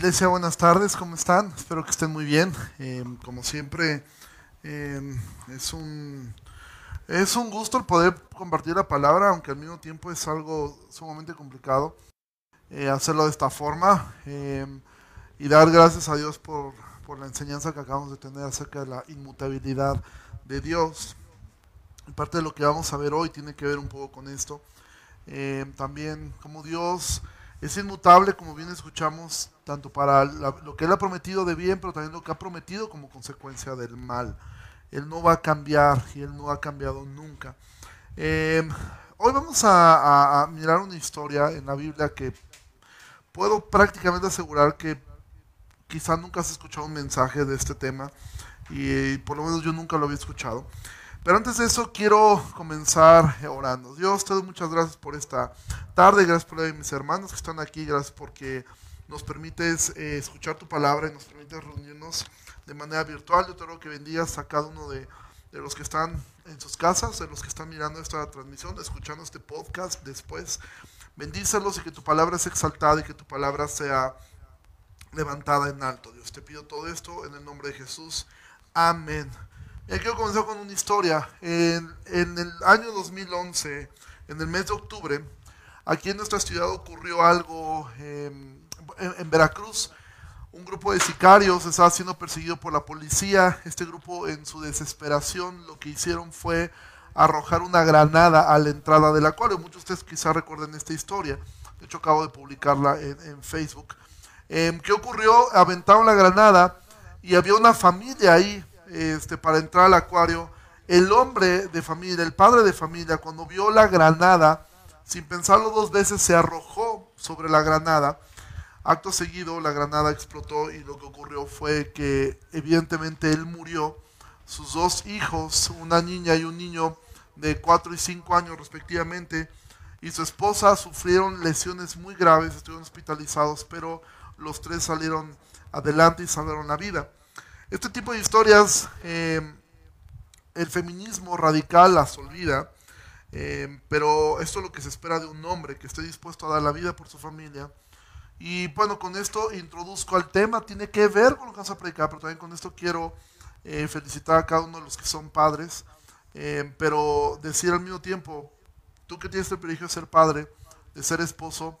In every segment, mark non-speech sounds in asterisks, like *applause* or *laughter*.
iglesia, buenas tardes, ¿cómo están? Espero que estén muy bien. Eh, como siempre, eh, es, un, es un gusto el poder compartir la palabra, aunque al mismo tiempo es algo sumamente complicado eh, hacerlo de esta forma y dar gracias a Dios por, por la enseñanza que acabamos de tener acerca de la inmutabilidad de Dios. Parte de lo que vamos a ver hoy tiene que ver un poco con esto. también como Dios es inmutable, como bien escuchamos, tanto para lo que Él ha prometido de bien, pero también lo que ha prometido como consecuencia del mal. Él no va a cambiar y Él no ha cambiado nunca. Em, hoy vamos a, mirar una historia en la Biblia que puedo prácticamente asegurar que quizá nunca has escuchado un mensaje de este tema y por lo menos yo nunca lo había escuchado. Pero antes de eso quiero comenzar orando. Dios, te doy muchas gracias por esta tarde, gracias por mis hermanos que están aquí, gracias porque nos permites eh, escuchar tu palabra y nos permites reunirnos de manera virtual. Yo te ruego que bendigas a cada uno de, los que están en sus casas, de los que están mirando esta transmisión, escuchando este podcast después. Bendícelos y que tu palabra sea exaltada y que tu palabra sea levantada en alto. Dios, te pido todo esto en el nombre de Jesús. Amén. Y quiero comenzar con una historia. En, el año 2011, en el mes de octubre, aquí en nuestra ciudad ocurrió algo em, en, Veracruz. Un grupo de sicarios estaba siendo perseguido por la policía. Este grupo, en su desesperación, lo que hicieron fue arrojar una granada a la entrada del acuario. Muchos de ustedes quizás recuerden esta historia. De hecho, acabo de publicarla en, Facebook. Em, ¿Qué ocurrió? Aventaron la granada y había una familia ahí este, para entrar al acuario, el hombre de familia, el padre de familia, cuando vio la granada, sin pensarlo dos veces, se arrojó sobre la granada. Acto seguido, la granada explotó y lo que ocurrió fue que evidentemente él murió. Sus dos hijos, una niña y un niño de 4 y 5 años respectivamente, y su esposa sufrieron lesiones muy graves, estuvieron hospitalizados, pero los tres salieron adelante y salvaron la vida. Este tipo de historias, em, el feminismo radical las olvida, em, pero esto es lo que se espera de un hombre que esté dispuesto a dar la vida por su familia. Y bueno, con esto introduzco al tema, tiene que ver con lo que vamos a predicar, pero también con esto quiero eh, felicitar a cada uno de los que son padres, pero decir al mismo tiempo, tú que tienes el privilegio de ser padre, de ser esposo,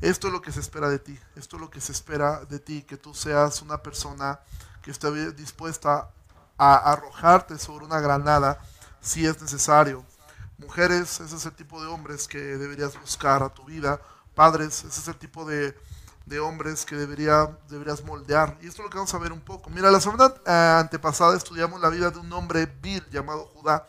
esto es lo que se espera de ti, esto es lo que se espera de ti, que tú seas una persona que esté dispuesta a arrojarte sobre una granada si es necesario. Mujeres, ese es el tipo de hombres que deberías buscar a tu vida. Padres, ese es el tipo de, hombres que debería, deberías moldear. Y esto es lo que vamos a ver un poco. Mira, la semana eh, antepasada estudiamos la vida de un hombre vil llamado Judá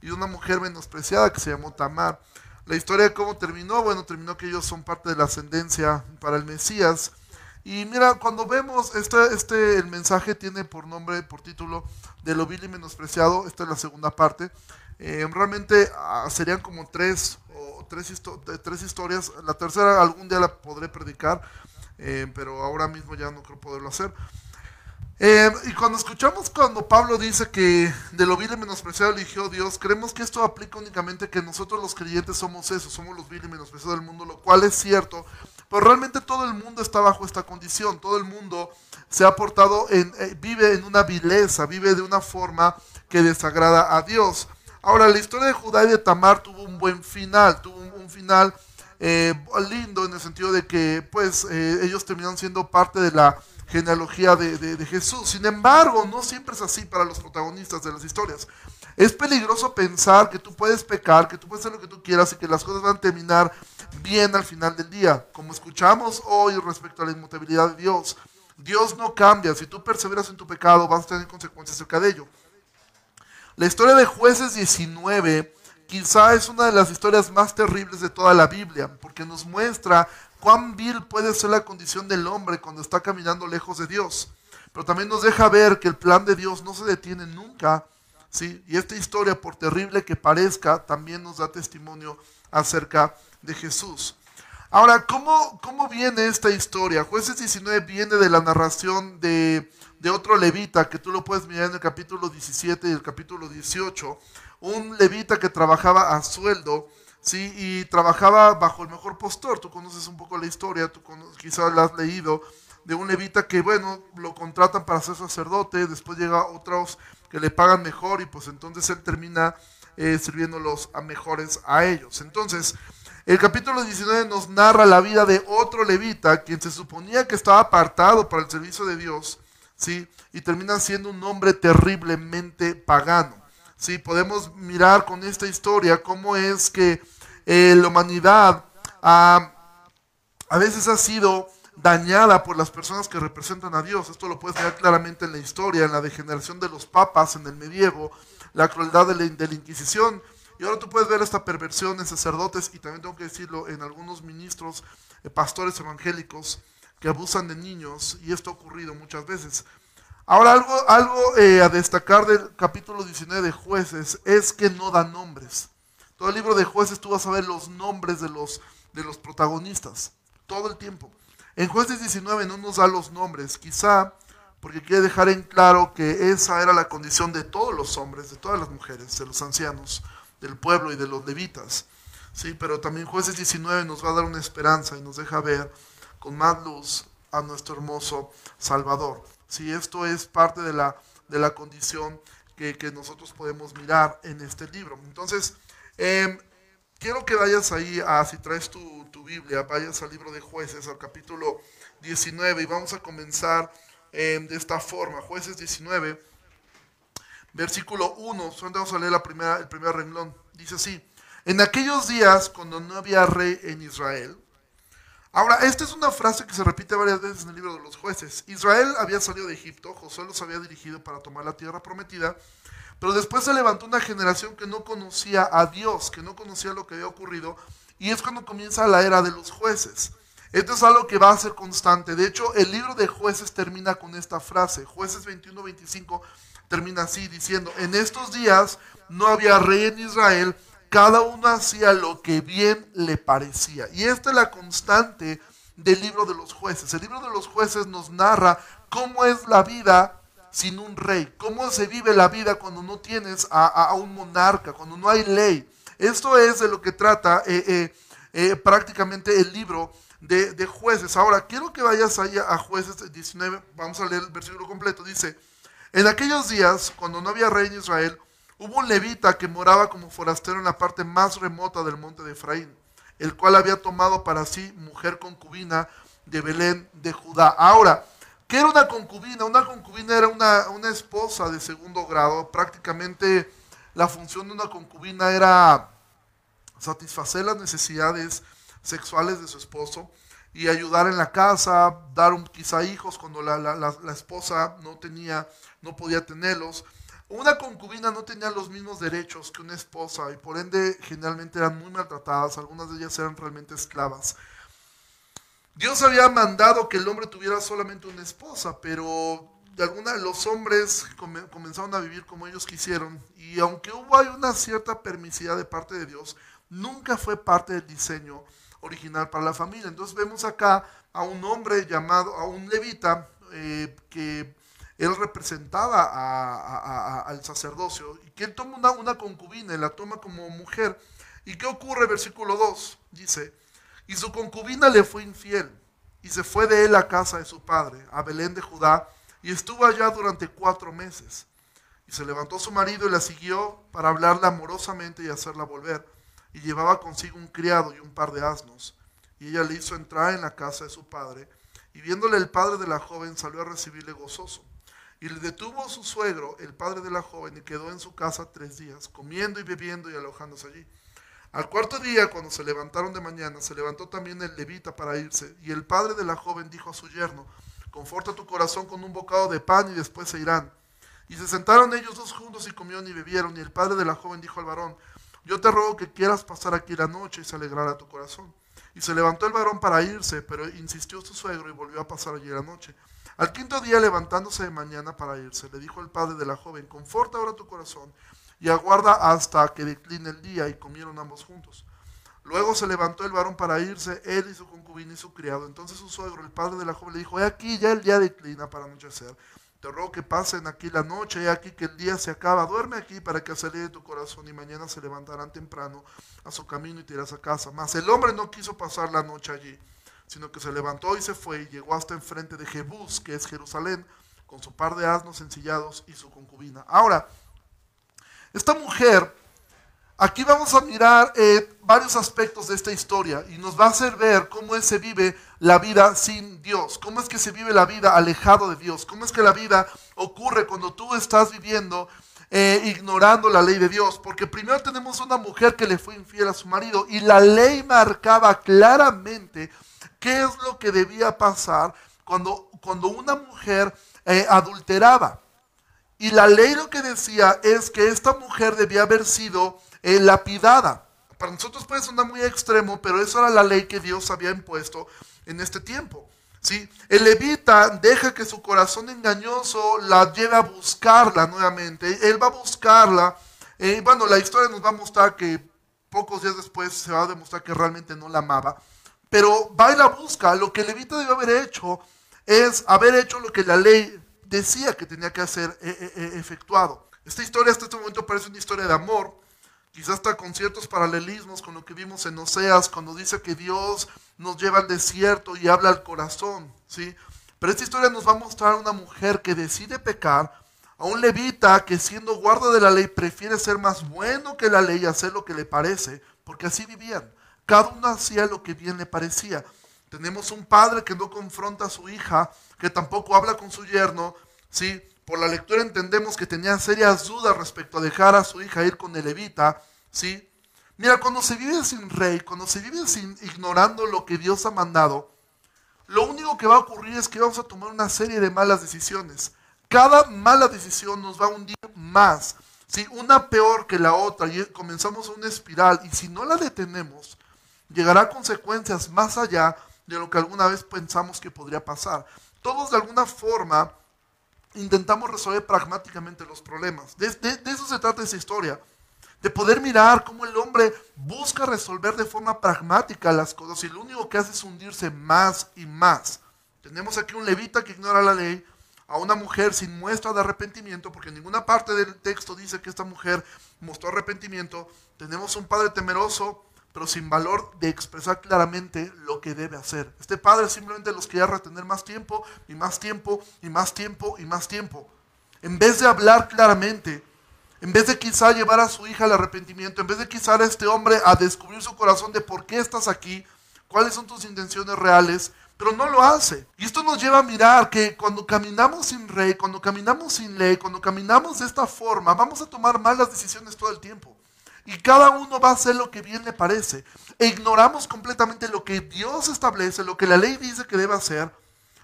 y de una mujer menospreciada que se llamó Tamar. La historia de cómo terminó, bueno, terminó que ellos son parte de la ascendencia para el Mesías y mira, cuando vemos, este, este, el mensaje tiene por nombre, por título, de lo vil y menospreciado, esta es la segunda parte. Eh, realmente ah, serían como tres, o tres, tres historias. La tercera algún día la podré predicar, eh, pero ahora mismo ya no creo poderlo hacer. Eh, y cuando escuchamos cuando Pablo dice que de lo vil y menospreciado eligió Dios, creemos que esto aplica únicamente que nosotros los creyentes somos eso, somos los vil y menospreciados del mundo, lo cual es cierto, pero realmente todo el mundo está bajo esta condición, todo el mundo se ha portado, en, eh, vive en una vileza, vive de una forma que desagrada a Dios. Ahora, la historia de Judá y de Tamar tuvo un buen final, tuvo un, final eh, lindo en el sentido de que pues eh, ellos terminaron siendo parte de la genealogía de, de, Jesús. Sin embargo, no siempre es así para los protagonistas de las historias. Es peligroso pensar que tú puedes pecar, que tú puedes hacer lo que tú quieras y que las cosas van a terminar bien al final del día. Como escuchamos hoy respecto a la inmutabilidad de Dios, Dios no cambia. Si tú perseveras en tu pecado, vas a tener consecuencias acerca de ello. La historia de jueces 19 quizá es una de las historias más terribles de toda la Biblia, porque nos muestra cuán vil puede ser la condición del hombre cuando está caminando lejos de Dios. Pero también nos deja ver que el plan de Dios no se detiene nunca. ¿Sí? Y esta historia, por terrible que parezca, también nos da testimonio acerca de Jesús. Ahora, ¿cómo, ¿cómo viene esta historia? Jueces 19 viene de la narración de, de otro levita, que tú lo puedes mirar en el capítulo 17 y el capítulo 18. Un levita que trabajaba a sueldo, ¿sí? Y trabajaba bajo el mejor postor. Tú conoces un poco la historia, tú quizás la has leído de un levita que, bueno, lo contratan para ser sacerdote, después llega otros que le pagan mejor y pues entonces él termina eh, sirviéndolos a mejores a ellos. Entonces, el capítulo 19 nos narra la vida de otro levita, quien se suponía que estaba apartado para el servicio de Dios, ¿sí? Y termina siendo un hombre terriblemente pagano. ¿sí? Podemos mirar con esta historia cómo es que eh, la humanidad a veces ha sido dañada por las personas que representan a Dios. Esto lo puedes ver claramente en la historia, en la degeneración de los papas en el medievo, la crueldad de la, Inquisición. Y ahora tú puedes ver esta perversión en sacerdotes y también tengo que decirlo en algunos ministros, eh, pastores evangélicos que abusan de niños y esto ha ocurrido muchas veces. Ahora algo, algo eh, a destacar del capítulo 19 de jueces es que no da nombres. Todo el libro de jueces tú vas a ver los nombres de los, de los protagonistas, todo el tiempo. En jueces 19 no nos da los nombres, quizá porque quiere dejar en claro que esa era la condición de todos los hombres, de todas las mujeres, de los ancianos, del pueblo y de los levitas. Sí, pero también jueces 19 nos va a dar una esperanza y nos deja ver con más luz a nuestro hermoso Salvador. Sí, esto es parte de la, de la condición que, nosotros podemos mirar en este libro. Entonces, em, quiero que vayas ahí, a, si traes tu, Biblia, vayas al libro de jueces, al capítulo 19, y vamos a comenzar em, de esta forma. Jueces 19, versículo 1, solamente vamos a leer la primera, el primer renglón. Dice así, en aquellos días cuando no había rey en Israel, Ahora, esta es una frase que se repite varias veces en el libro de los jueces. Israel había salido de Egipto, Josué los había dirigido para tomar la tierra prometida, pero después se levantó una generación que no conocía a Dios, que no conocía lo que había ocurrido, y es cuando comienza la era de los jueces. Esto es algo que va a ser constante. De hecho, el libro de jueces termina con esta frase. Jueces 21-25 termina así, diciendo, en estos días no había rey en Israel, cada uno hacía lo que bien le parecía. Y esta es la constante del libro de los jueces. El libro de los jueces nos narra cómo es la vida sin un rey. ¿Cómo se vive la vida cuando no tienes a, un monarca, cuando no hay ley? Esto es de lo que trata eh, eh, eh, prácticamente el libro de, jueces. Ahora, quiero que vayas ahí a jueces 19, vamos a leer el versículo completo. Dice, en aquellos días, cuando no había rey en Israel, hubo un levita que moraba como forastero en la parte más remota del monte de Efraín, el cual había tomado para sí mujer concubina de Belén de Judá. Ahora, ¿Qué era una concubina? Una concubina era una, una esposa de segundo grado. Prácticamente la función de una concubina era satisfacer las necesidades sexuales de su esposo y ayudar en la casa, dar un, quizá hijos cuando la, la, la, esposa no tenía, no podía tenerlos. Una concubina no tenía los mismos derechos que una esposa y por ende generalmente eran muy maltratadas, algunas de ellas eran realmente esclavas. Dios había mandado que el hombre tuviera solamente una esposa, pero de alguna los hombres comenzaron a vivir como ellos quisieron y aunque hubo hay una cierta permisidad de parte de Dios, nunca fue parte del diseño original para la familia. Entonces vemos acá a un hombre llamado, a un levita, eh, que él representaba al sacerdocio y que él toma una, una concubina y la toma como mujer. ¿Y qué ocurre? Versículo 2 dice, y su concubina le fue infiel, y se fue de él a casa de su padre, a Belén de Judá, y estuvo allá durante cuatro meses. Y se levantó su marido y la siguió para hablarla amorosamente y hacerla volver. Y llevaba consigo un criado y un par de asnos. Y ella le hizo entrar en la casa de su padre. Y viéndole el padre de la joven salió a recibirle gozoso. Y le detuvo su suegro, el padre de la joven, y quedó en su casa tres días, comiendo y bebiendo y alojándose allí. Al cuarto día, cuando se levantaron de mañana, se levantó también el levita para irse, y el padre de la joven dijo a su yerno, conforta tu corazón con un bocado de pan y después se irán. Y se sentaron ellos dos juntos y comieron y bebieron, y el padre de la joven dijo al varón, yo te ruego que quieras pasar aquí la noche y se alegrará tu corazón. Y se levantó el varón para irse, pero insistió su suegro y volvió a pasar allí la noche. Al quinto día, levantándose de mañana para irse, le dijo el padre de la joven, conforta ahora tu corazón y aguarda hasta que decline el día, y comieron ambos juntos. Luego se levantó el varón para irse, él y su concubina y su criado. Entonces su suegro, el padre de la joven, le dijo, he aquí ya el día declina para anochecer. Te ruego que pasen aquí la noche, he aquí que el día se acaba. Duerme aquí para que de tu corazón y mañana se levantarán temprano a su camino y te irás a casa. Mas el hombre no quiso pasar la noche allí. sino que se levantó y se fue y llegó hasta enfrente de Jebús, que es Jerusalén, con su par de asnos ensillados y su concubina. Ahora, esta mujer, aquí vamos a mirar eh, varios aspectos de esta historia y nos va a hacer ver cómo se vive la vida sin Dios, cómo es que se vive la vida alejado de Dios, cómo es que la vida ocurre cuando tú estás viviendo eh, ignorando la ley de Dios, porque primero tenemos una mujer que le fue infiel a su marido y la ley marcaba claramente qué es lo que debía pasar cuando, cuando una mujer eh, adulteraba. Y la ley lo que decía es que esta mujer debía haber sido eh, lapidada. Para nosotros puede sonar muy extremo, pero eso era la ley que Dios había impuesto en este tiempo. ¿sí? El levita deja que su corazón engañoso la lleve a buscarla nuevamente. Él va a buscarla. Eh, bueno, la historia nos va a mostrar que pocos días después se va a demostrar que realmente no la amaba. Pero va y la busca. Lo que el levita debe haber hecho es haber hecho lo que la ley decía que tenía que hacer eh, eh, efectuado. Esta historia hasta este momento parece una historia de amor. Quizás está con ciertos paralelismos con lo que vimos en Oseas, cuando dice que Dios nos lleva al desierto y habla al corazón, ¿sí? Pero esta historia nos va a mostrar una mujer que decide pecar, a un levita que siendo guarda de la ley prefiere ser más bueno que la ley y hacer lo que le parece, porque así vivían. Cada uno hacía lo que bien le parecía. Tenemos un padre que no confronta a su hija, que tampoco habla con su yerno, ¿sí? Por la lectura entendemos que tenía serias dudas respecto a dejar a su hija ir con el levita, ¿sí? Mira, cuando se vive sin rey, cuando se vive sin ignorando lo que Dios ha mandado, lo único que va a ocurrir es que vamos a tomar una serie de malas decisiones. Cada mala decisión nos va a hundir más, ¿sí? una peor que la otra, y comenzamos una espiral, y si no la detenemos, llegará a consecuencias más allá de lo que alguna vez pensamos que podría pasar. Todos de alguna forma intentamos resolver pragmáticamente los problemas. de eso se trata esa historia de poder mirar cómo el hombre busca resolver de forma pragmática las cosas y lo único que hace es hundirse más y más. Tenemos aquí un levita que ignora la ley, a una mujer sin muestra de arrepentimiento, porque ninguna parte del texto dice que esta mujer mostró arrepentimiento. Tenemos un padre temeroso, pero sin valor de expresar claramente lo que debe hacer. Este padre simplemente los quería retener más tiempo y más tiempo y más tiempo y más tiempo. En vez de hablar claramente, en vez de quizá llevar a su hija al arrepentimiento, en vez de quizá a este hombre a descubrir su corazón de por qué estás aquí, cuáles son tus intenciones reales, pero no lo hace. Y esto nos lleva a mirar que cuando caminamos sin rey, cuando caminamos sin ley, cuando caminamos de esta forma, vamos a tomar malas decisiones todo el tiempo. Y cada uno va a hacer lo que bien le parece. E ignoramos completamente lo que Dios establece, lo que la ley dice que debe hacer.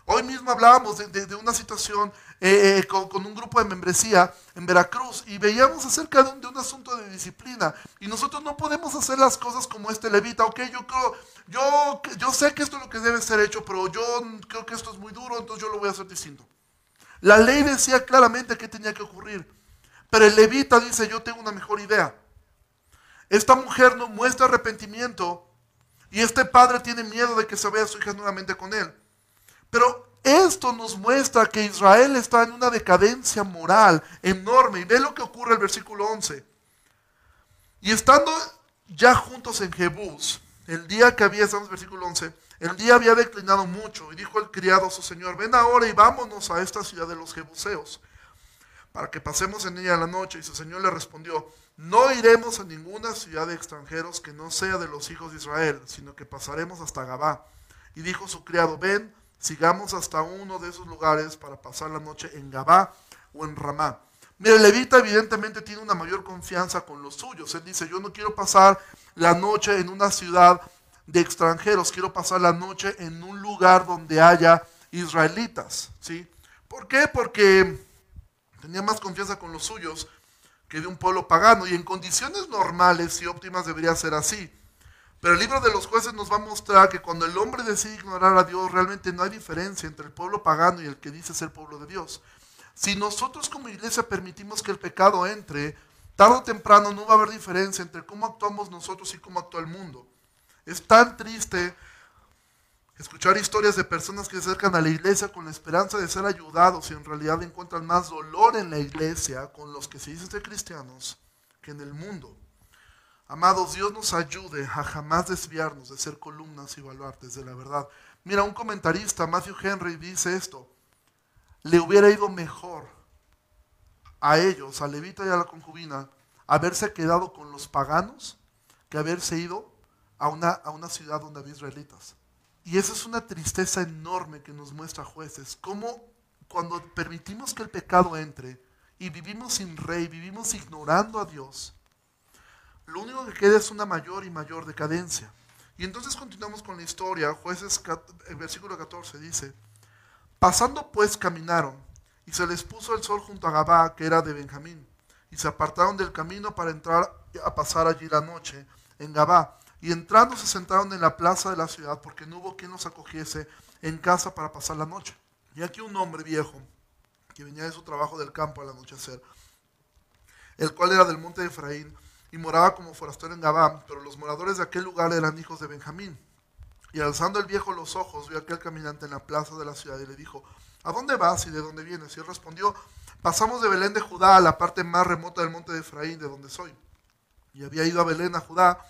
Hoy mismo hablábamos de una situación eh, eh, con, un grupo de membresía en Veracruz y veíamos acerca de un, asunto de disciplina. Y nosotros no podemos hacer las cosas como este levita. Ok, yo creo, yo, yo sé que esto es lo que debe ser hecho, pero yo creo que esto es muy duro, entonces yo lo voy a hacer distinto. La ley decía claramente qué tenía que ocurrir. Pero el levita dice, yo tengo una mejor idea. Esta mujer no muestra arrepentimiento y este padre tiene miedo de que se vea su hija nuevamente con él. Pero esto nos muestra que Israel está en una decadencia moral enorme. Y ve lo que ocurre en el versículo 11. Y estando ya juntos en Jebús, el día que había, estamos en el versículo 11, el día había declinado mucho. Y dijo el criado a su señor, ven ahora y vámonos a esta ciudad de los Jebuseos, para que pasemos en ella la noche. Y su señor le respondió, no iremos a ninguna ciudad de extranjeros que no sea de los hijos de Israel, sino que pasaremos hasta Gabá. Y dijo su criado, ven sigamos hasta uno de esos lugares para pasar la noche en Gabá o en Ramá. Mira, levita evidentemente tiene una mayor confianza con los suyos. Él dice, yo no quiero pasar la noche en una ciudad de extranjeros, quiero pasar la noche en un lugar donde haya israelitas. ¿sí? ¿Por qué? Porque tenía más confianza con los suyos que de un pueblo pagano. Y en condiciones normales y óptimas debería ser así. Pero el libro de los jueces nos va a mostrar que cuando el hombre decide ignorar a Dios, realmente no hay diferencia entre el pueblo pagano y el que dice ser pueblo de Dios. Si nosotros como iglesia permitimos que el pecado entre, tarde o temprano no va a haber diferencia entre cómo actuamos nosotros y cómo actúa el mundo. Es tan triste escuchar historias de personas que se acercan a la iglesia con la esperanza de ser ayudados y en realidad encuentran más dolor en la iglesia con los que se dicen ser cristianos que en el mundo. Amados, Dios nos ayude a jamás desviarnos de ser columnas y baluartes de la verdad. Mira, un comentarista, Matthew Henry, dice esto. Le hubiera ido mejor a ellos, a Levita y a la concubina, haberse quedado con los paganos que haberse ido a una, a una ciudad donde había israelitas. Y esa es una tristeza enorme que nos muestra jueces. Cómo cuando permitimos que el pecado entre y vivimos sin rey, vivimos ignorando a Dios, lo único que queda es una mayor y mayor decadencia. Y entonces continuamos con la historia. Jueces, el versículo 14 dice, pasando pues caminaron, y se les puso el sol junto a Gabá, que era de Benjamín, y se apartaron del camino para entrar a pasar allí la noche en Gabá. Y entrando se sentaron en la plaza de la ciudad, porque no hubo quien los acogiese en casa para pasar la noche. Y aquí un hombre viejo, que venía de su trabajo del campo al anochecer, el cual era del monte de Efraín, y moraba como forastero en Gabá, pero los moradores de aquel lugar eran hijos de Benjamín. Y alzando el viejo los ojos, vio a aquel caminante en la plaza de la ciudad y le dijo, ¿a dónde vas y de dónde vienes? Y él respondió, pasamos de Belén de Judá a la parte más remota del monte de Efraín, de donde soy. Y había ido a Belén, a Judá,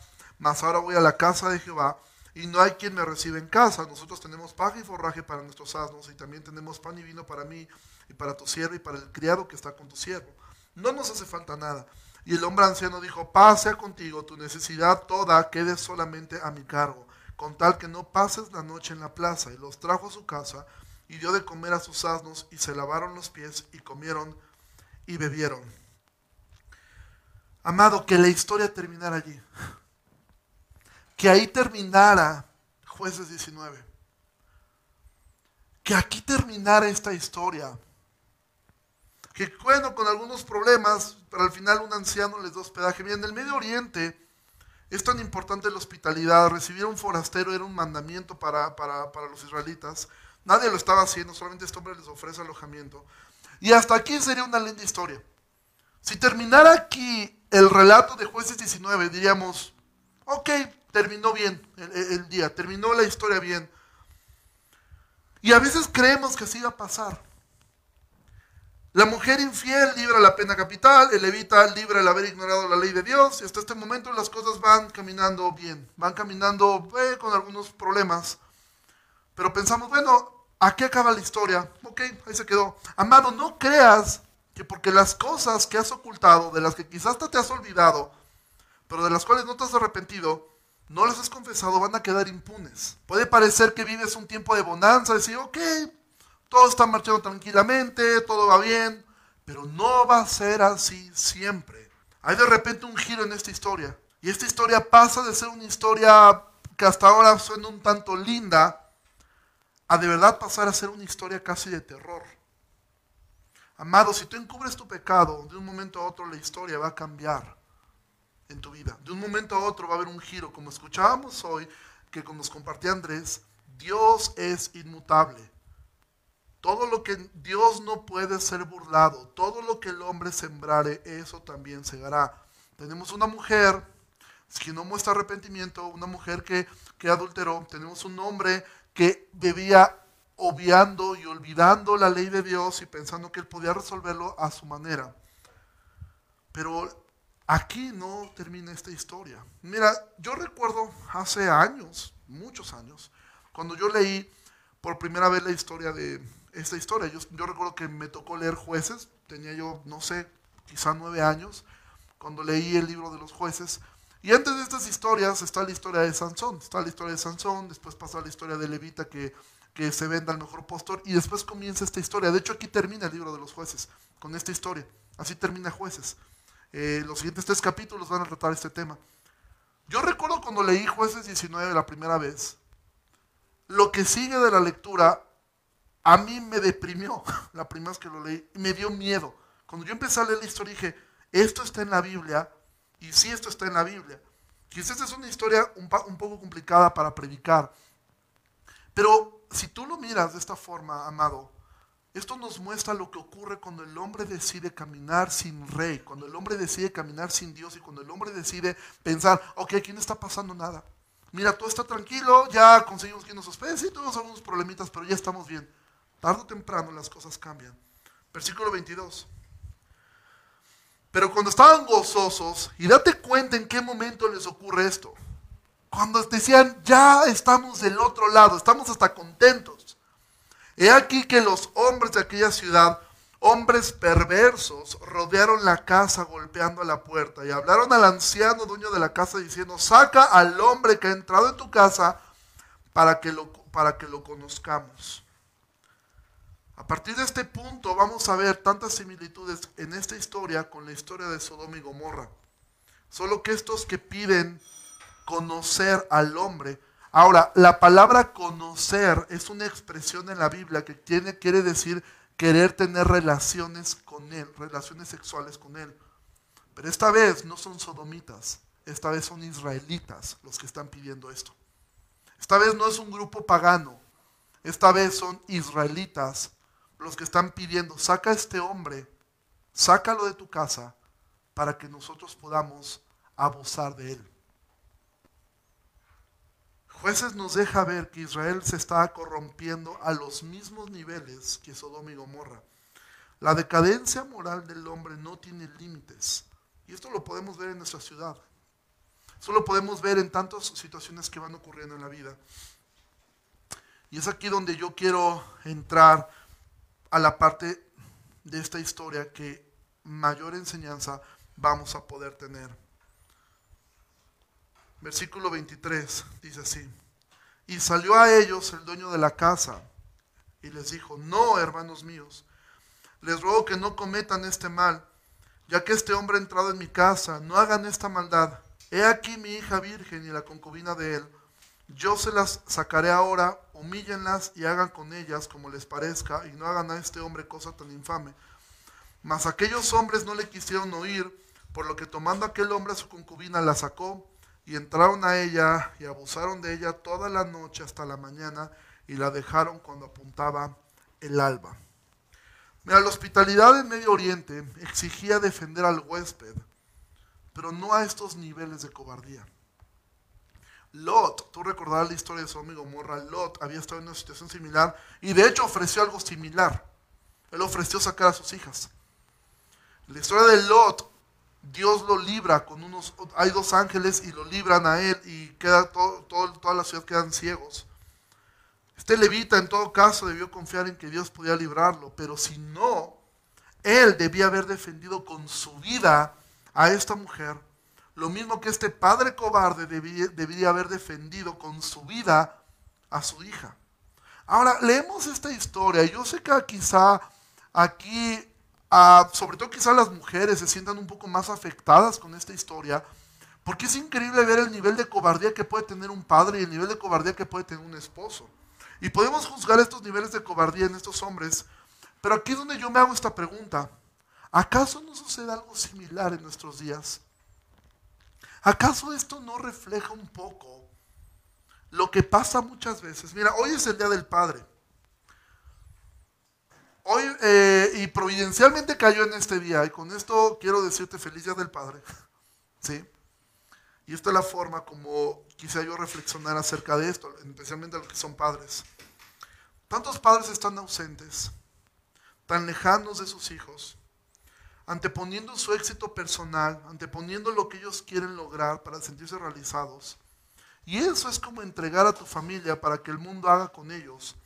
mas ahora voy a la casa de Jehová, y no hay quien me reciba en casa. Nosotros tenemos paja y forraje para nuestros asnos, y también tenemos pan y vino para mí, y para tu siervo, y para el criado que está con tu siervo. No nos hace falta nada. Y el hombre anciano dijo, pase contigo, tu necesidad toda quede solamente a mi cargo, con tal que no pases la noche en la plaza. Y los trajo a su casa y dio de comer a sus asnos y se lavaron los pies y comieron y bebieron. Amado, que la historia terminara allí. Que ahí terminara jueces 19. Que aquí terminara esta historia que bueno, con algunos problemas, pero al final un anciano les da hospedaje. Mira, en el Medio Oriente es tan importante la hospitalidad, recibir a un forastero era un mandamiento para, para, para los israelitas. Nadie lo estaba haciendo, solamente este hombre les ofrece alojamiento. Y hasta aquí sería una linda historia. Si terminara aquí el relato de jueces 19, diríamos, ok, terminó bien el, día, terminó la historia bien. Y a veces creemos que así va a pasar. La mujer infiel libra la pena capital, el levita libra el haber ignorado la ley de Dios, y hasta este momento las cosas van caminando bien, van caminando eh, con algunos problemas. Pero pensamos, bueno, aquí acaba la historia, ok, ahí se quedó. Amado, no creas que porque las cosas que has ocultado, de las que quizás te has olvidado, pero de las cuales no te has arrepentido, no las has confesado, van a quedar impunes. Puede parecer que vives un tiempo de bonanza, decir, ok, todo está marchando tranquilamente, todo va bien, pero no va a ser así siempre. Hay de repente un giro en esta historia. Y esta historia pasa de ser una historia que hasta ahora suena un tanto linda, a de verdad pasar a ser una historia casi de terror. Amado, si tú encubres tu pecado, de un momento a otro la historia va a cambiar en tu vida. De un momento a otro va a haber un giro. Como escuchábamos hoy, que nos compartía Andrés, Dios es inmutable. Todo lo que Dios no puede ser burlado, todo lo que el hombre sembrare, eso también segará. Tenemos una mujer que no muestra arrepentimiento, una mujer que, que adulteró, tenemos un hombre que vivía obviando y olvidando la ley de Dios y pensando que él podía resolverlo a su manera. Pero aquí no termina esta historia. Mira, yo recuerdo hace años, muchos años, cuando yo leí por primera vez la historia de, esta historia. Yo, yo recuerdo que me tocó leer jueces, tenía yo, no sé, quizá nueve años, cuando leí el libro de los jueces. Y antes de estas historias está la historia de Sansón, está la historia de Sansón, después pasa la historia de Levita que, que se venda al mejor postor, y después comienza esta historia. De hecho, aquí termina el libro de los jueces, con esta historia. Así termina jueces. Eh, los siguientes tres capítulos van a tratar este tema. Yo recuerdo cuando leí jueces 19 la primera vez, lo que sigue de la lectura a mí me deprimió *laughs* la primera vez que lo leí, me dio miedo. Cuando yo empecé a leer la historia dije, esto está en la Biblia, y sí, esto está en la Biblia. Quizás es una historia un poco complicada para predicar, pero si tú lo miras de esta forma, amado, esto nos muestra lo que ocurre cuando el hombre decide caminar sin rey, cuando el hombre decide caminar sin Dios y cuando el hombre decide pensar, ok, aquí no está pasando nada. Mira, todo está tranquilo, ya conseguimos que nos hospede, sí, tuvimos algunos problemitas, pero ya estamos bien. Tardo o temprano las cosas cambian. Versículo 22. Pero cuando estaban gozosos, y date cuenta en qué momento les ocurre esto. Cuando decían, ya estamos del otro lado, estamos hasta contentos. He aquí que los hombres de aquella ciudad, hombres perversos, rodearon la casa golpeando a la puerta y hablaron al anciano dueño de la casa diciendo, saca al hombre que ha entrado en tu casa para que lo, para que lo conozcamos. A partir de este punto vamos a ver tantas similitudes en esta historia con la historia de Sodoma y Gomorra. Solo que estos que piden conocer al hombre. Ahora, la palabra conocer es una expresión en la Biblia que quiere decir querer tener relaciones con él, relaciones sexuales con él. Pero esta vez no son sodomitas, esta vez son israelitas los que están pidiendo esto. Esta vez no es un grupo pagano, esta vez son israelitas los que están pidiendo, saca a este hombre, sácalo de tu casa para que nosotros podamos abusar de él. Jueces nos deja ver que Israel se está corrompiendo a los mismos niveles que Sodoma y Gomorra. La decadencia moral del hombre no tiene límites. Y esto lo podemos ver en nuestra ciudad. Esto lo podemos ver en tantas situaciones que van ocurriendo en la vida. Y es aquí donde yo quiero entrar a la parte de esta historia que mayor enseñanza vamos a poder tener. Versículo 23 dice así. Y salió a ellos el dueño de la casa y les dijo, no, hermanos míos, les ruego que no cometan este mal, ya que este hombre ha entrado en mi casa, no hagan esta maldad. He aquí mi hija virgen y la concubina de él yo se las sacaré ahora, humíllenlas y hagan con ellas como les parezca, y no hagan a este hombre cosa tan infame. Mas aquellos hombres no le quisieron oír, por lo que tomando aquel hombre a su concubina la sacó, y entraron a ella y abusaron de ella toda la noche hasta la mañana, y la dejaron cuando apuntaba el alba. Mira, la hospitalidad en Medio Oriente exigía defender al huésped, pero no a estos niveles de cobardía. Lot, tú recordarás la historia de su amigo Morra, Lot había estado en una situación similar y de hecho ofreció algo similar. Él ofreció sacar a sus hijas. La historia de Lot, Dios lo libra con unos, hay dos ángeles y lo libran a él y queda toda la ciudad quedan ciegos. Este levita en todo caso debió confiar en que Dios podía librarlo, pero si no, él debía haber defendido con su vida a esta mujer lo mismo que este padre cobarde debería, haber defendido con su vida a su hija. Ahora, leemos esta historia. Yo sé que quizá aquí, sobre todo quizá las mujeres se sientan un poco más afectadas con esta historia, porque es increíble ver el nivel de cobardía que puede tener un padre y el nivel de cobardía que puede tener un esposo. Y podemos juzgar estos niveles de cobardía en estos hombres, pero aquí es donde yo me hago esta pregunta. ¿Acaso no sucede algo similar en nuestros días? ¿Acaso esto no refleja un poco lo que pasa muchas veces? Mira, hoy es el Día del Padre. Hoy, eh, y providencialmente cayó en este día, y con esto quiero decirte feliz Día del Padre. ¿Sí? Y esta es la forma como quise yo reflexionar acerca de esto, especialmente a los que son padres. Tantos padres están ausentes, tan lejanos de sus hijos, anteponiendo su éxito personal, anteponiendo lo que ellos quieren lograr para sentirse realizados. Y eso es como entregar a tu familia para que el mundo haga con ellos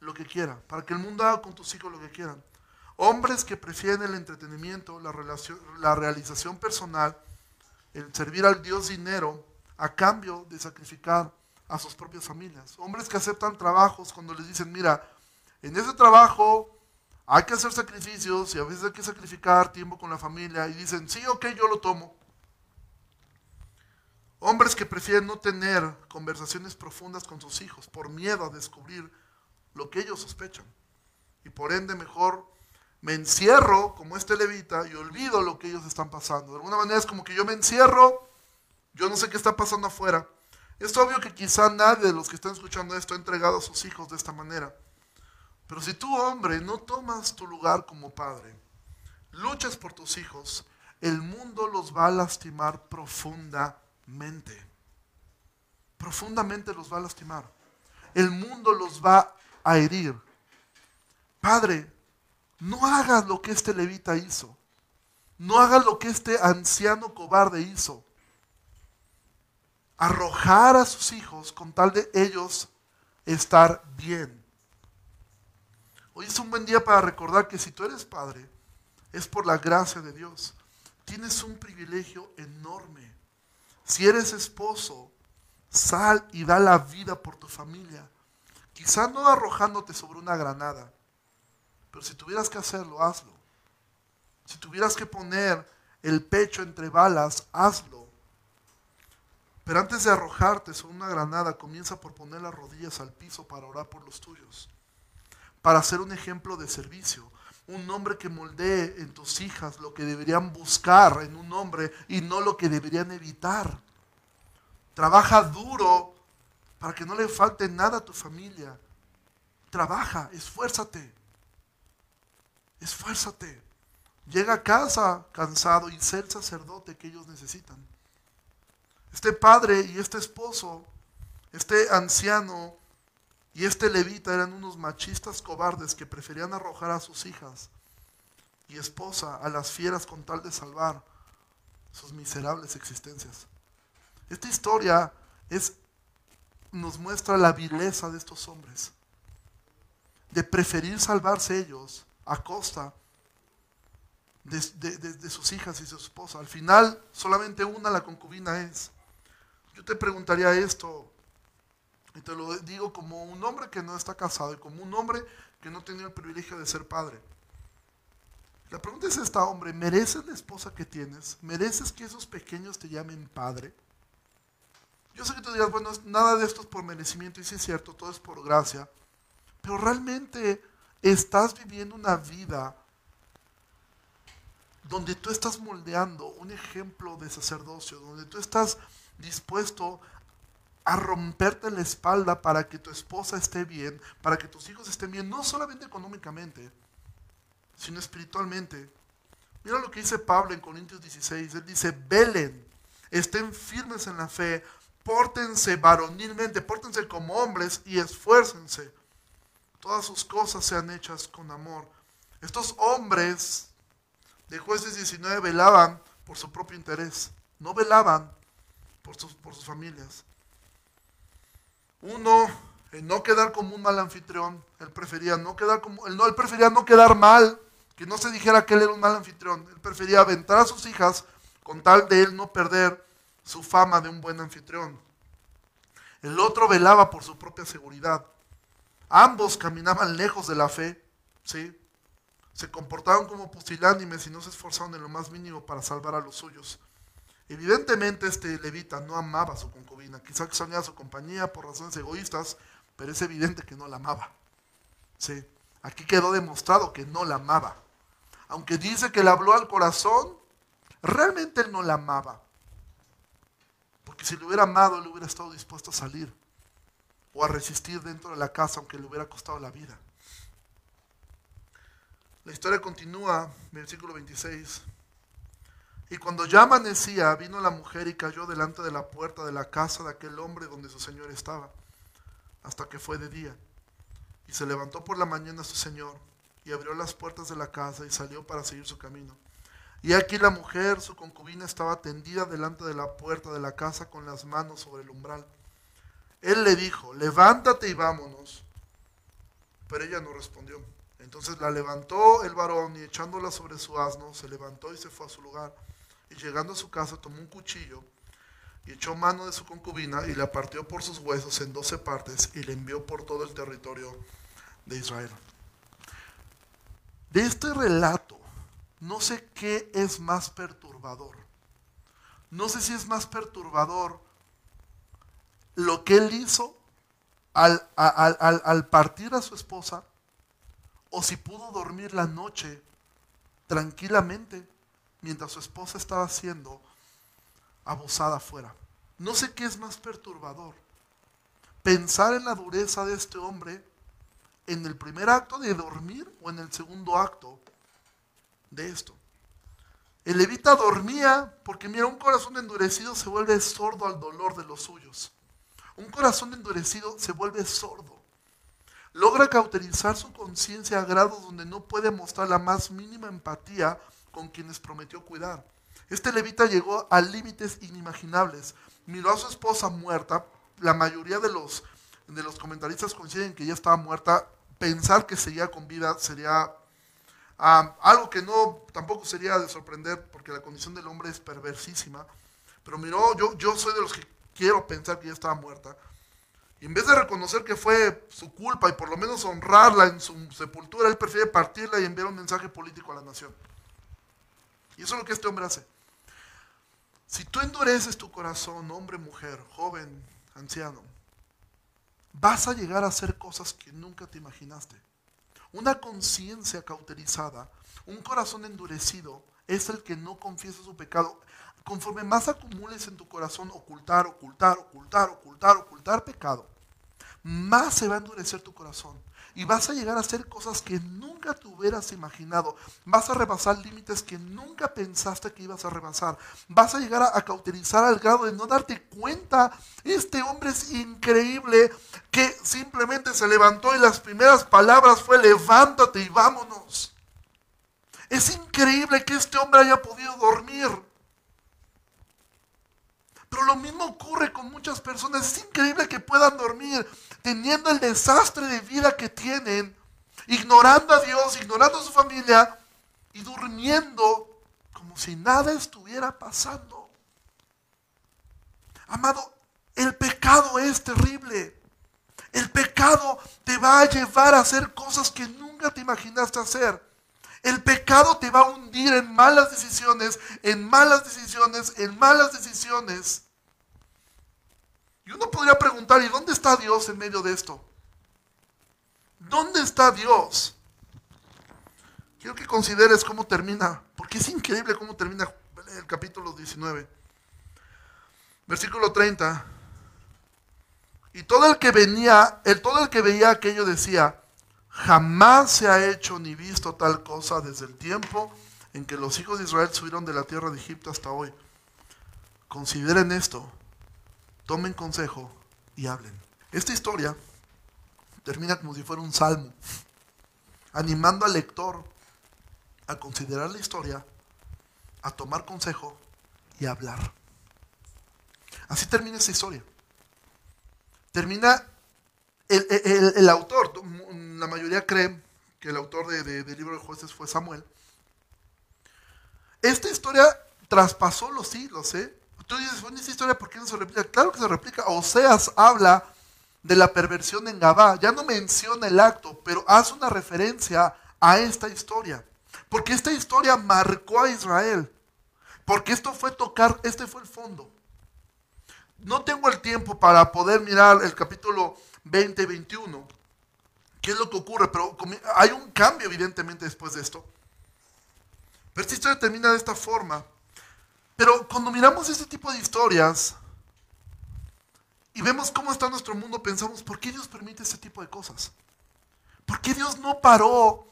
lo que quiera, para que el mundo haga con tus hijos lo que quieran. Hombres que prefieren el entretenimiento, la, relación, la realización personal, el servir al Dios dinero a cambio de sacrificar a sus propias familias. Hombres que aceptan trabajos cuando les dicen, mira, en ese trabajo hay que hacer sacrificios y a veces hay que sacrificar tiempo con la familia y dicen, sí, ok, yo lo tomo. Hombres que prefieren no tener conversaciones profundas con sus hijos por miedo a descubrir lo que ellos sospechan. Y por ende mejor me encierro como este levita y olvido lo que ellos están pasando. De alguna manera es como que yo me encierro, yo no sé qué está pasando afuera. Es obvio que quizá nadie de los que están escuchando esto ha entregado a sus hijos de esta manera. Pero si tú, hombre, no tomas tu lugar como padre, luchas por tus hijos, el mundo los va a lastimar profundamente. Profundamente los va a lastimar. El mundo los va a herir. Padre, no hagas lo que este levita hizo. No haga lo que este anciano cobarde hizo. Arrojar a sus hijos con tal de ellos estar bien. Hoy es un buen día para recordar que si tú eres padre, es por la gracia de Dios. Tienes un privilegio enorme. Si eres esposo, sal y da la vida por tu familia. Quizá no arrojándote sobre una granada, pero si tuvieras que hacerlo, hazlo. Si tuvieras que poner el pecho entre balas, hazlo. Pero antes de arrojarte sobre una granada, comienza por poner las rodillas al piso para orar por los tuyos para ser un ejemplo de servicio. Un hombre que moldee en tus hijas lo que deberían buscar en un hombre y no lo que deberían evitar. Trabaja duro para que no le falte nada a tu familia. Trabaja, esfuérzate. Esfuérzate. Llega a casa cansado y ser sacerdote que ellos necesitan. Este padre y este esposo, este anciano y este levita eran unos machistas cobardes que preferían arrojar a sus hijas y esposa a las fieras con tal de salvar sus miserables existencias. Esta historia es, nos muestra la vileza de estos hombres, de preferir salvarse ellos a costa de, de, sus hijas y su esposa. Al final, solamente una, la concubina es. Yo te preguntaría esto, y te lo digo como un hombre que no está casado y como un hombre que no tiene el privilegio de ser padre. La pregunta es esta, hombre, ¿mereces la esposa que tienes? ¿Mereces que esos pequeños te llamen padre? Yo sé que tú dirás, bueno, nada de esto es por merecimiento, y sí es cierto, todo es por gracia, pero realmente estás viviendo una vida donde tú estás moldeando un ejemplo de sacerdocio, donde tú estás dispuesto a romperte la espalda para que tu esposa esté bien, para que tus hijos estén bien, no solamente económicamente, sino espiritualmente. Mira lo que dice Pablo en Corintios 16, él dice, velen, estén firmes en la fe, pórtense varonilmente, pórtense como hombres y esfuércense. Todas sus cosas sean hechas con amor. Estos hombres de jueces 19 velaban por su propio interés, no velaban por sus, por sus familias. Uno, en no quedar como un mal anfitrión, él prefería no quedar como, él prefería no quedar mal, que no se dijera que él era un mal anfitrión, él prefería aventar a sus hijas con tal de él no perder su fama de un buen anfitrión. El otro velaba por su propia seguridad. Ambos caminaban lejos de la fe, ¿sí? Se comportaban como pusilánimes y no se esforzaron en lo más mínimo para salvar a los suyos. Evidentemente este levita no amaba a su concubina, quizá extrañaba su compañía por razones egoístas, pero es evidente que no la amaba. Sí, aquí quedó demostrado que no la amaba. Aunque dice que le habló al corazón, realmente él no la amaba. Porque si le hubiera amado, él hubiera estado dispuesto a salir o a resistir dentro de la casa, aunque le hubiera costado la vida. La historia continúa, versículo 26. Y cuando ya amanecía, vino la mujer y cayó delante de la puerta de la casa de aquel hombre donde su señor estaba, hasta que fue de día. Y se levantó por la mañana su señor, y abrió las puertas de la casa y salió para seguir su camino. Y aquí la mujer, su concubina, estaba tendida delante de la puerta de la casa con las manos sobre el umbral. Él le dijo, levántate y vámonos. Pero ella no respondió. Entonces la levantó el varón y echándola sobre su asno, se levantó y se fue a su lugar y llegando a su casa tomó un cuchillo y echó mano de su concubina y la partió por sus huesos en doce partes y le envió por todo el territorio de Israel. De este relato, no sé qué es más perturbador. No sé si es más perturbador lo que él hizo al, al partir a su esposa o si pudo dormir la noche tranquilamente mientras su esposa estaba siendo abusada afuera. No sé qué es más perturbador. Pensar en la dureza de este hombre en el primer acto de dormir o en el segundo acto de esto. El levita dormía porque mira, un corazón endurecido se vuelve sordo al dolor de los suyos. Un corazón endurecido se vuelve sordo. Logra cauterizar su conciencia a grados donde no puede mostrar la más mínima empatía con quienes prometió cuidar. Este levita llegó a límites inimaginables. Miró a su esposa muerta. La mayoría de los, de los comentaristas coinciden que ella estaba muerta. Pensar que seguía con vida sería ah, algo que no tampoco sería de sorprender porque la condición del hombre es perversísima. Pero miró, yo, yo soy de los que quiero pensar que ella estaba muerta. Y en vez de reconocer que fue su culpa y por lo menos honrarla en su sepultura, él prefiere partirla y enviar un mensaje político a la nación. Y eso es lo que este hombre hace. Si tú endureces tu corazón, hombre, mujer, joven, anciano, vas a llegar a hacer cosas que nunca te imaginaste. Una conciencia cauterizada, un corazón endurecido, es el que no confiesa su pecado. Conforme más acumules en tu corazón ocultar, ocultar, ocultar, ocultar, ocultar pecado, más se va a endurecer tu corazón y vas a llegar a hacer cosas que nunca te hubieras imaginado. Vas a rebasar límites que nunca pensaste que ibas a rebasar. Vas a llegar a, cauterizar al grado de no darte cuenta. Este hombre es increíble que simplemente se levantó y las primeras palabras fue levántate y vámonos. Es increíble que este hombre haya podido dormir. Pero lo mismo ocurre con muchas personas. Es increíble que puedan dormir teniendo el desastre de vida que tienen, ignorando a Dios, ignorando a su familia y durmiendo como si nada estuviera pasando. Amado, el pecado es terrible. El pecado te va a llevar a hacer cosas que nunca te imaginaste hacer. El pecado te va a hundir en malas decisiones, en malas decisiones, en malas decisiones. Y uno podría preguntar, ¿y dónde está Dios en medio de esto? ¿Dónde está Dios? Quiero que consideres cómo termina, porque es increíble cómo termina el capítulo 19. Versículo 30. Y todo el que venía, el, todo el que veía aquello decía, jamás se ha hecho ni visto tal cosa desde el tiempo en que los hijos de Israel subieron de la tierra de Egipto hasta hoy. Consideren esto tomen consejo y hablen. Esta historia termina como si fuera un salmo, animando al lector a considerar la historia, a tomar consejo y a hablar. Así termina esta historia. Termina el, autor, la mayoría cree que el autor del libro de jueces fue Samuel. Esta historia traspasó los siglos, ¿eh? Tú dices, bueno, esa historia, ¿por qué no se replica? Claro que se replica. Oseas habla de la perversión en Gabá. Ya no menciona el acto, pero hace una referencia a esta historia. Porque esta historia marcó a Israel. Porque esto fue tocar, este fue el fondo. No tengo el tiempo para poder mirar el capítulo 20 y 21. ¿Qué es lo que ocurre? Pero hay un cambio evidentemente después de esto. Pero esta historia termina de esta forma. Pero cuando miramos este tipo de historias y vemos cómo está nuestro mundo, pensamos, ¿por qué Dios permite este tipo de cosas? ¿Por qué Dios no paró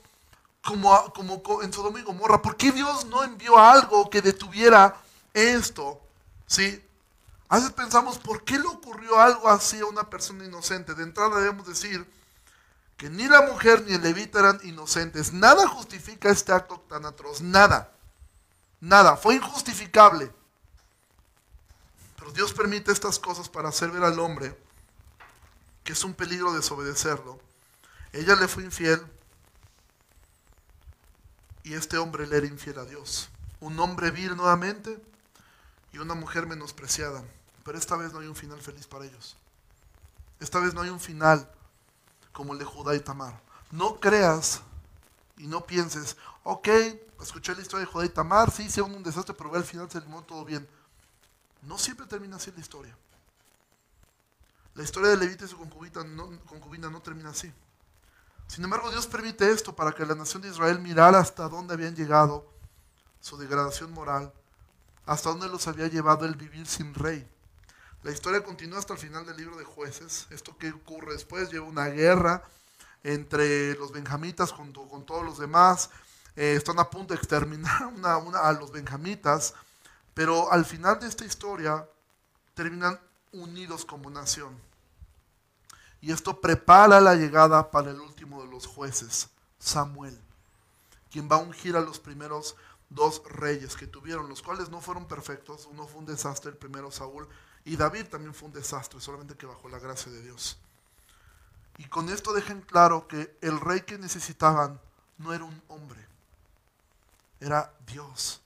como, como en Sodoma y Gomorra? ¿Por qué Dios no envió algo que detuviera esto? ¿Sí? A veces pensamos, ¿por qué le ocurrió algo así a una persona inocente? De entrada debemos decir que ni la mujer ni el levita eran inocentes. Nada justifica este acto tan atroz, nada. Nada, fue injustificable. Pero Dios permite estas cosas para hacer ver al hombre que es un peligro desobedecerlo. Ella le fue infiel y este hombre le era infiel a Dios. Un hombre vil nuevamente y una mujer menospreciada. Pero esta vez no hay un final feliz para ellos. Esta vez no hay un final como el de Judá y Tamar. No creas y no pienses, ok, escuché la historia de Judá y Tamar, sí, hicieron un desastre, pero al final se limó todo bien. No siempre termina así la historia. La historia de Levita y su concubina no termina así. Sin embargo, Dios permite esto para que la nación de Israel mirara hasta dónde habían llegado su degradación moral, hasta dónde los había llevado el vivir sin rey. La historia continúa hasta el final del libro de jueces. Esto que ocurre después lleva una guerra entre los benjamitas junto con todos los demás. Eh, están a punto de exterminar *laughs* a los benjamitas, pero al final de esta historia terminan unidos como nación. Y esto prepara la llegada para el último de los jueces, Samuel, quien va a ungir a los primeros dos reyes que tuvieron, los cuales no fueron perfectos. Uno fue un desastre, el primero Saúl, y David también fue un desastre, solamente que bajo la gracia de Dios. Y con esto dejen claro que el rey que necesitaban no era un hombre, era Dios.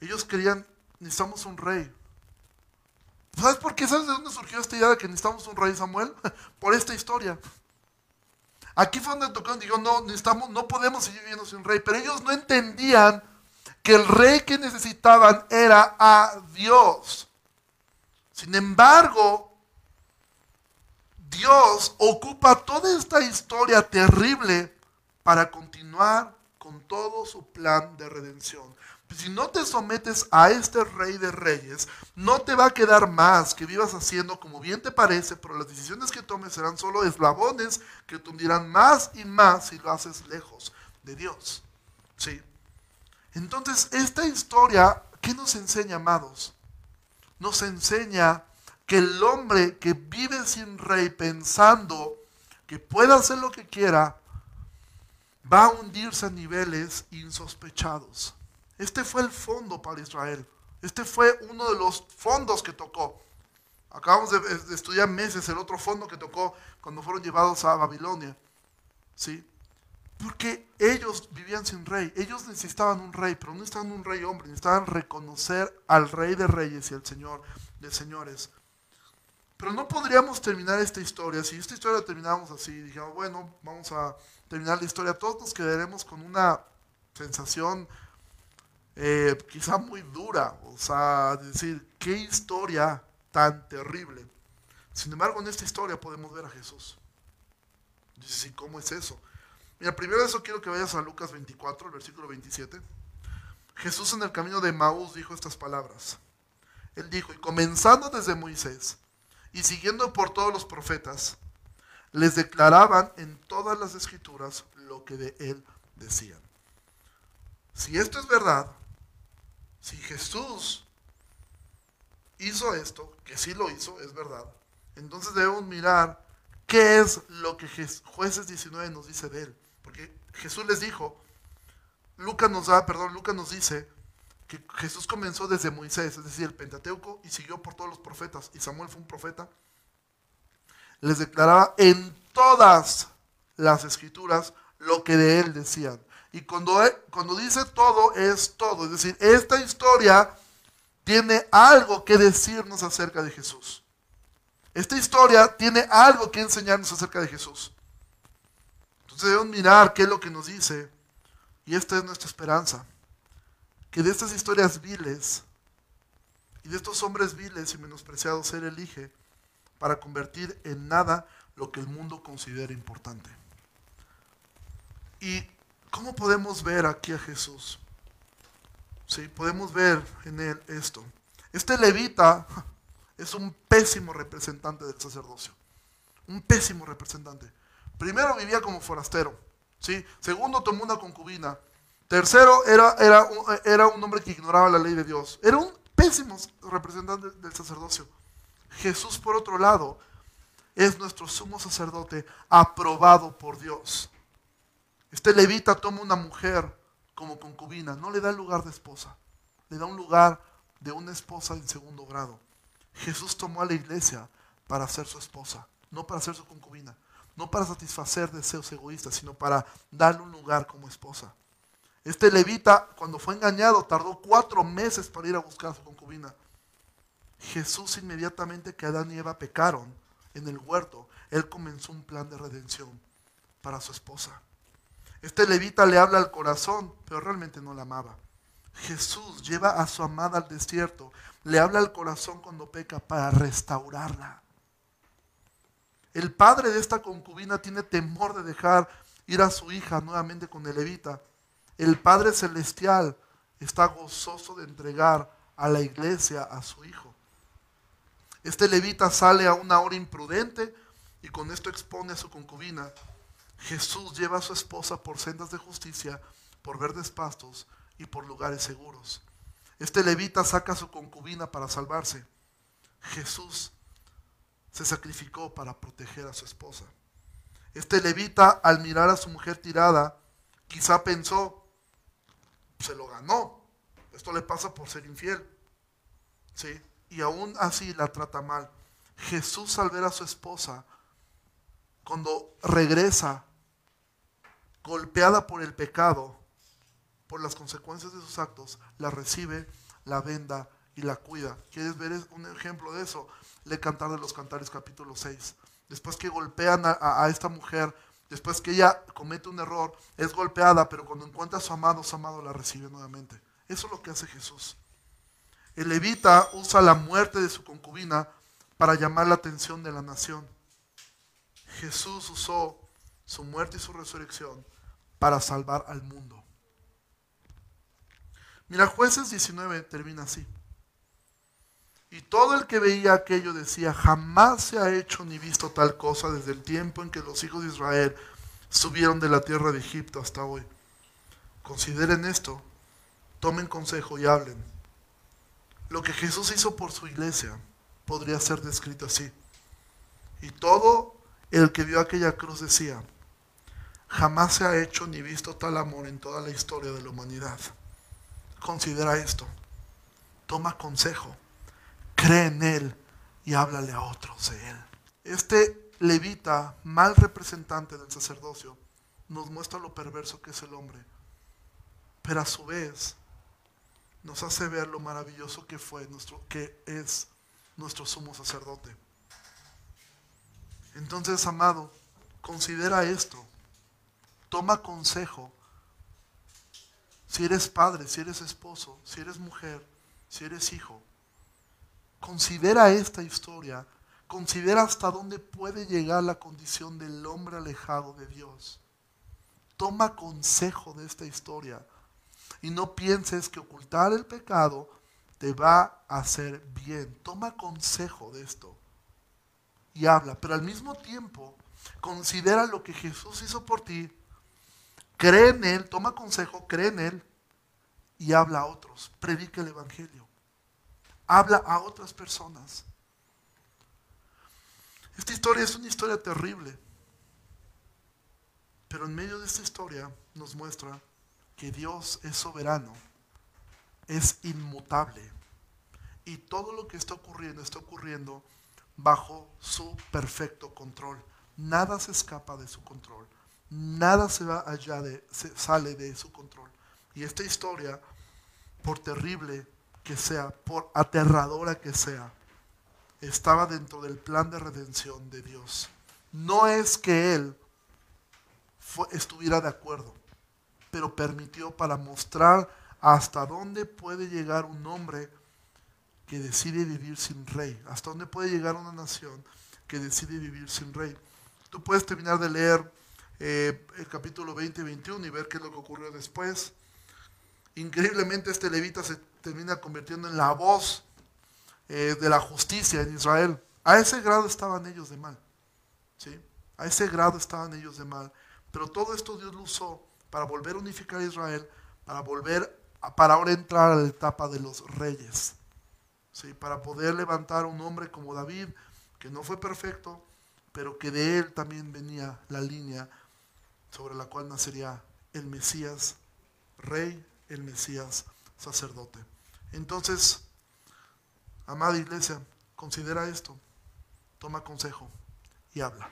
Ellos querían, necesitamos un rey. ¿Sabes por qué? ¿Sabes de dónde surgió esta idea de que necesitamos un rey Samuel? *laughs* Por esta historia. Aquí fue donde tocó, digo, no, necesitamos, no podemos seguir viviendo sin rey. Pero ellos no entendían que el rey que necesitaban era a Dios. Sin embargo, Dios ocupa toda esta historia terrible para continuar con todo su plan de redención. Si no te sometes a este rey de reyes, no te va a quedar más que vivas haciendo como bien te parece, pero las decisiones que tomes serán solo eslabones que te hundirán más y más si lo haces lejos de Dios. ¿Sí? Entonces, esta historia, ¿qué nos enseña, amados? Nos enseña que el hombre que vive sin rey pensando que puede hacer lo que quiera, va a hundirse a niveles insospechados. Este fue el fondo para Israel. Este fue uno de los fondos que tocó. Acabamos de, estudiar meses el otro fondo que tocó cuando fueron llevados a Babilonia. ¿Sí? Porque ellos vivían sin rey. Ellos necesitaban un rey, pero no necesitaban un rey hombre. Necesitaban reconocer al rey de reyes y al señor de señores. Pero no podríamos terminar esta historia. Si esta historia la terminamos así, dijimos, bueno, vamos a terminar la historia. Todos nos quedaremos con una sensación eh, quizá muy dura, o sea, decir, qué historia tan terrible. Sin embargo, en esta historia podemos ver a Jesús. Dice, ¿cómo es eso? Mira, primero eso quiero que vayas a Lucas 24, el versículo 27. Jesús en el camino de Maús dijo estas palabras. Él dijo, y comenzando desde Moisés y siguiendo por todos los profetas, les declaraban en todas las escrituras lo que de él decían. Si esto es verdad, si Jesús hizo esto, que sí lo hizo, es verdad, entonces debemos mirar qué es lo que jueces 19 nos dice de él. Porque Jesús les dijo, Lucas nos da, perdón, Lucas nos dice que Jesús comenzó desde Moisés, es decir, el Pentateuco, y siguió por todos los profetas, y Samuel fue un profeta. Les declaraba en todas las escrituras lo que de él decían. Y cuando, cuando dice todo, es todo. Es decir, esta historia tiene algo que decirnos acerca de Jesús. Esta historia tiene algo que enseñarnos acerca de Jesús. Debemos mirar qué es lo que nos dice. Y esta es nuestra esperanza. Que de estas historias viles y de estos hombres viles y menospreciados Él elige para convertir en nada lo que el mundo considera importante. Y ¿Cómo podemos ver aquí a Jesús? Sí, podemos ver en él esto. Este levita es un pésimo representante del sacerdocio. Un pésimo representante. Primero vivía como forastero. ¿sí? Segundo tomó una concubina. Tercero era, era, era un hombre que ignoraba la ley de Dios. Era un pésimo representante del sacerdocio. Jesús, por otro lado, es nuestro sumo sacerdote aprobado por Dios. Este levita toma una mujer como concubina, no le da lugar de esposa, le da un lugar de una esposa en segundo grado. Jesús tomó a la iglesia para ser su esposa, no para ser su concubina, no para satisfacer deseos egoístas, sino para darle un lugar como esposa. Este levita, cuando fue engañado, tardó cuatro meses para ir a buscar a su concubina. Jesús inmediatamente que Adán y Eva pecaron en el huerto, él comenzó un plan de redención para su esposa. Este levita le habla al corazón, pero realmente no la amaba. Jesús lleva a su amada al desierto, le habla al corazón cuando peca para restaurarla. El padre de esta concubina tiene temor de dejar ir a su hija nuevamente con el levita. El Padre Celestial está gozoso de entregar a la iglesia a su hijo. Este levita sale a una hora imprudente y con esto expone a su concubina. Jesús lleva a su esposa por sendas de justicia, por verdes pastos y por lugares seguros. Este levita saca a su concubina para salvarse. Jesús se sacrificó para proteger a su esposa. Este levita, al mirar a su mujer tirada, quizá pensó, se lo ganó. Esto le pasa por ser infiel. ¿Sí? Y aún así la trata mal. Jesús al ver a su esposa, cuando regresa golpeada por el pecado, por las consecuencias de sus actos, la recibe, la venda y la cuida. ¿Quieres ver un ejemplo de eso? Le Cantar de los Cantares capítulo 6. Después que golpean a, a, esta mujer, después que ella comete un error, es golpeada, pero cuando encuentra a su amado, su amado la recibe nuevamente. Eso es lo que hace Jesús. El levita usa la muerte de su concubina para llamar la atención de la nación. Jesús usó su muerte y su resurrección para salvar al mundo. Mira, jueces 19 termina así. Y todo el que veía aquello decía, jamás se ha hecho ni visto tal cosa desde el tiempo en que los hijos de Israel subieron de la tierra de Egipto hasta hoy. Consideren esto, tomen consejo y hablen. Lo que Jesús hizo por su iglesia podría ser descrito así. Y todo el que vio aquella cruz decía, jamás se ha hecho ni visto tal amor en toda la historia de la humanidad. Considera esto, toma consejo, cree en Él y háblale a otros de Él. Este levita, mal representante del sacerdocio, nos muestra lo perverso que es el hombre, pero a su vez nos hace ver lo maravilloso que fue nuestro, que es nuestro sumo sacerdote. Entonces, amado, considera esto. Toma consejo. Si eres padre, si eres esposo, si eres mujer, si eres hijo, considera esta historia. Considera hasta dónde puede llegar la condición del hombre alejado de Dios. Toma consejo de esta historia. Y no pienses que ocultar el pecado te va a hacer bien. Toma consejo de esto y habla, pero al mismo tiempo considera lo que Jesús hizo por ti, cree en Él, toma consejo, cree en Él y habla a otros, predica el Evangelio, habla a otras personas. Esta historia es una historia terrible, pero en medio de esta historia nos muestra que Dios es soberano es inmutable. Y todo lo que está ocurriendo está ocurriendo bajo su perfecto control. Nada se escapa de su control. Nada se va allá de, se sale de su control. Y esta historia, por terrible que sea, por aterradora que sea, estaba dentro del plan de redención de Dios. No es que Él estuviera de acuerdo, pero permitió para mostrar hasta dónde puede llegar un hombre que decide vivir sin rey, hasta dónde puede llegar una nación que decide vivir sin rey. Tú puedes terminar de leer eh, el capítulo 20 y 21 y ver qué es lo que ocurrió después. Increíblemente este levita se termina convirtiendo en la voz eh, de la justicia en Israel. A ese grado estaban ellos de mal. ¿sí? A ese grado estaban ellos de mal. Pero todo esto Dios lo usó para volver a unificar a Israel, para volver para ahora entrar a la etapa de los reyes. ¿sí? Para poder levantar un hombre como David, que no fue perfecto, pero que de él también venía la línea sobre la cual nacería el Mesías rey, el Mesías sacerdote. Entonces, amada iglesia, considera esto, toma consejo y habla.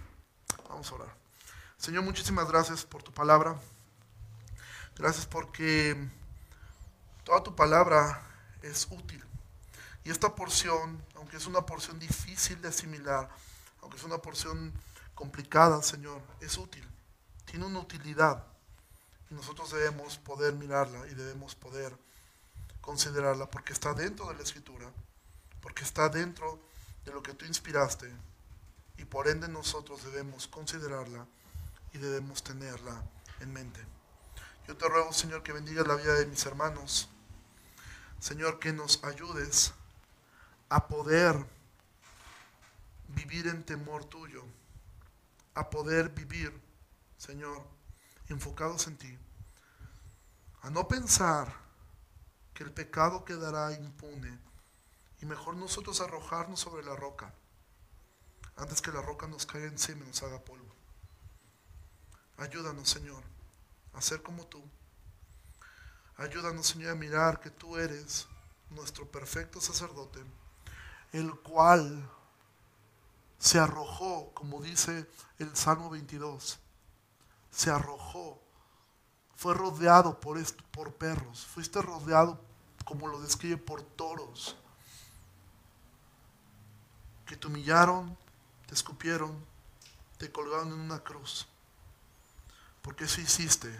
Vamos a orar. Señor, muchísimas gracias por tu palabra. Gracias porque Toda tu palabra es útil. Y esta porción, aunque es una porción difícil de asimilar, aunque es una porción complicada, Señor, es útil. Tiene una utilidad. Nosotros debemos poder mirarla y debemos poder considerarla porque está dentro de la escritura, porque está dentro de lo que tú inspiraste. Y por ende nosotros debemos considerarla y debemos tenerla en mente. Yo te ruego, Señor, que bendigas la vida de mis hermanos Señor, que nos ayudes a poder vivir en temor tuyo, a poder vivir, Señor, enfocados en ti, a no pensar que el pecado quedará impune y mejor nosotros arrojarnos sobre la roca antes que la roca nos caiga encima y nos haga polvo. Ayúdanos, Señor, a ser como tú Ayúdanos, Señor, a mirar que tú eres nuestro perfecto sacerdote, el cual se arrojó, como dice el Salmo 22, se arrojó, fue rodeado por, por perros, fuiste rodeado, como lo describe, por toros, que te humillaron, te escupieron, te colgaron en una cruz. Porque eso hiciste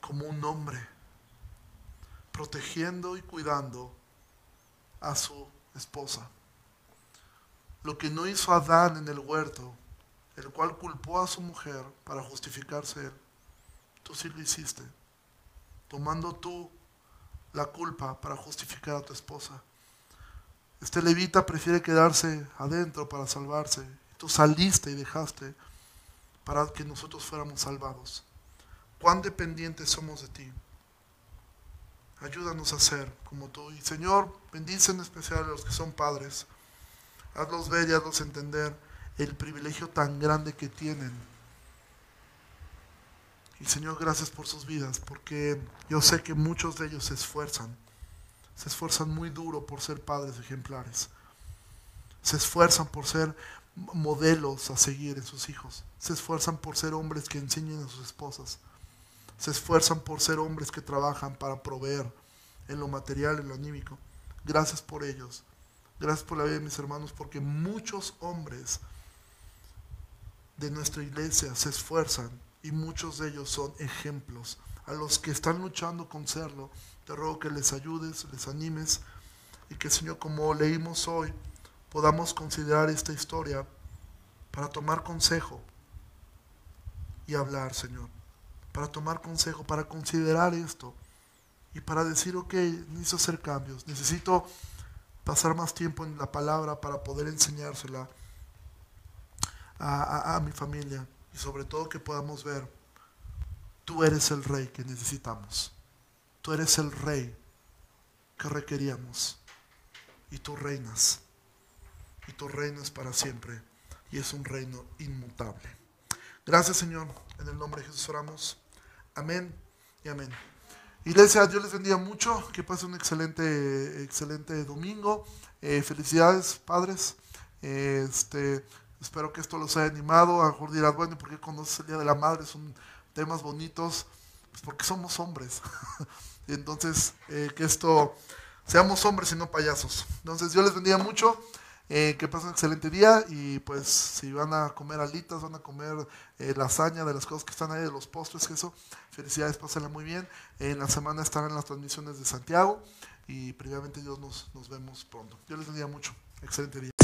como un hombre, protegiendo y cuidando a su esposa. Lo que no hizo Adán en el huerto, el cual culpó a su mujer para justificarse él, tú sí lo hiciste, tomando tú la culpa para justificar a tu esposa. Este levita prefiere quedarse adentro para salvarse. Tú saliste y dejaste para que nosotros fuéramos salvados. Cuán dependientes somos de ti. Ayúdanos a ser como tú. Y Señor, bendice en especial a los que son padres. Hazlos ver y hazlos entender el privilegio tan grande que tienen. Señor, gracias por sus vidas, porque yo sé que muchos de ellos se esfuerzan se esfuerzan muy duro por ser padres ejemplares. Se esfuerzan por ser modelos a seguir en sus hijos. Se esfuerzan por ser hombres que enseñen a sus esposas. Se esfuerzan por ser hombres que trabajan para proveer en lo material, en lo anímico. Gracias por ellos. Gracias por la vida de mis hermanos, porque muchos hombres de nuestra iglesia se esfuerzan y muchos de ellos son ejemplos. A los que están luchando con serlo te ruego que les ayudes, les animes y que Señor, como leímos hoy, podamos considerar esta historia para tomar consejo y hablar, Señor. Para tomar consejo, para considerar esto y para decir, ok, necesito hacer cambios, necesito pasar más tiempo en la palabra para poder enseñársela a, a mi familia y sobre todo que podamos ver, tú eres el rey que necesitamos. Tú eres el rey que requeríamos. Y tú reinas. Y tu reino es para siempre. Y es un reino inmutable. Gracias Señor. En el nombre de Jesús oramos. Amén y amén. Iglesia, Dios les bendiga mucho. Que pasen un excelente, excelente domingo. Eh, felicidades, padres. este, espero que esto los haya animado. A mejor dirás, bueno, ¿por qué conoces el Día de la Madre? Son temas bonitos. Pues porque somos hombres. *laughs* Entonces, eh, que esto, seamos hombres y no payasos. Entonces, Dios les bendiga mucho. Eh, que pasen un excelente día y pues si van a comer alitas, van a comer eh, lasaña de las cosas que están ahí, de los postres, eso, felicidades, pásenla muy bien. En la semana estarán las transmisiones de Santiago y previamente Dios nos, nos vemos pronto. Dios les bendiga mucho. Excelente día.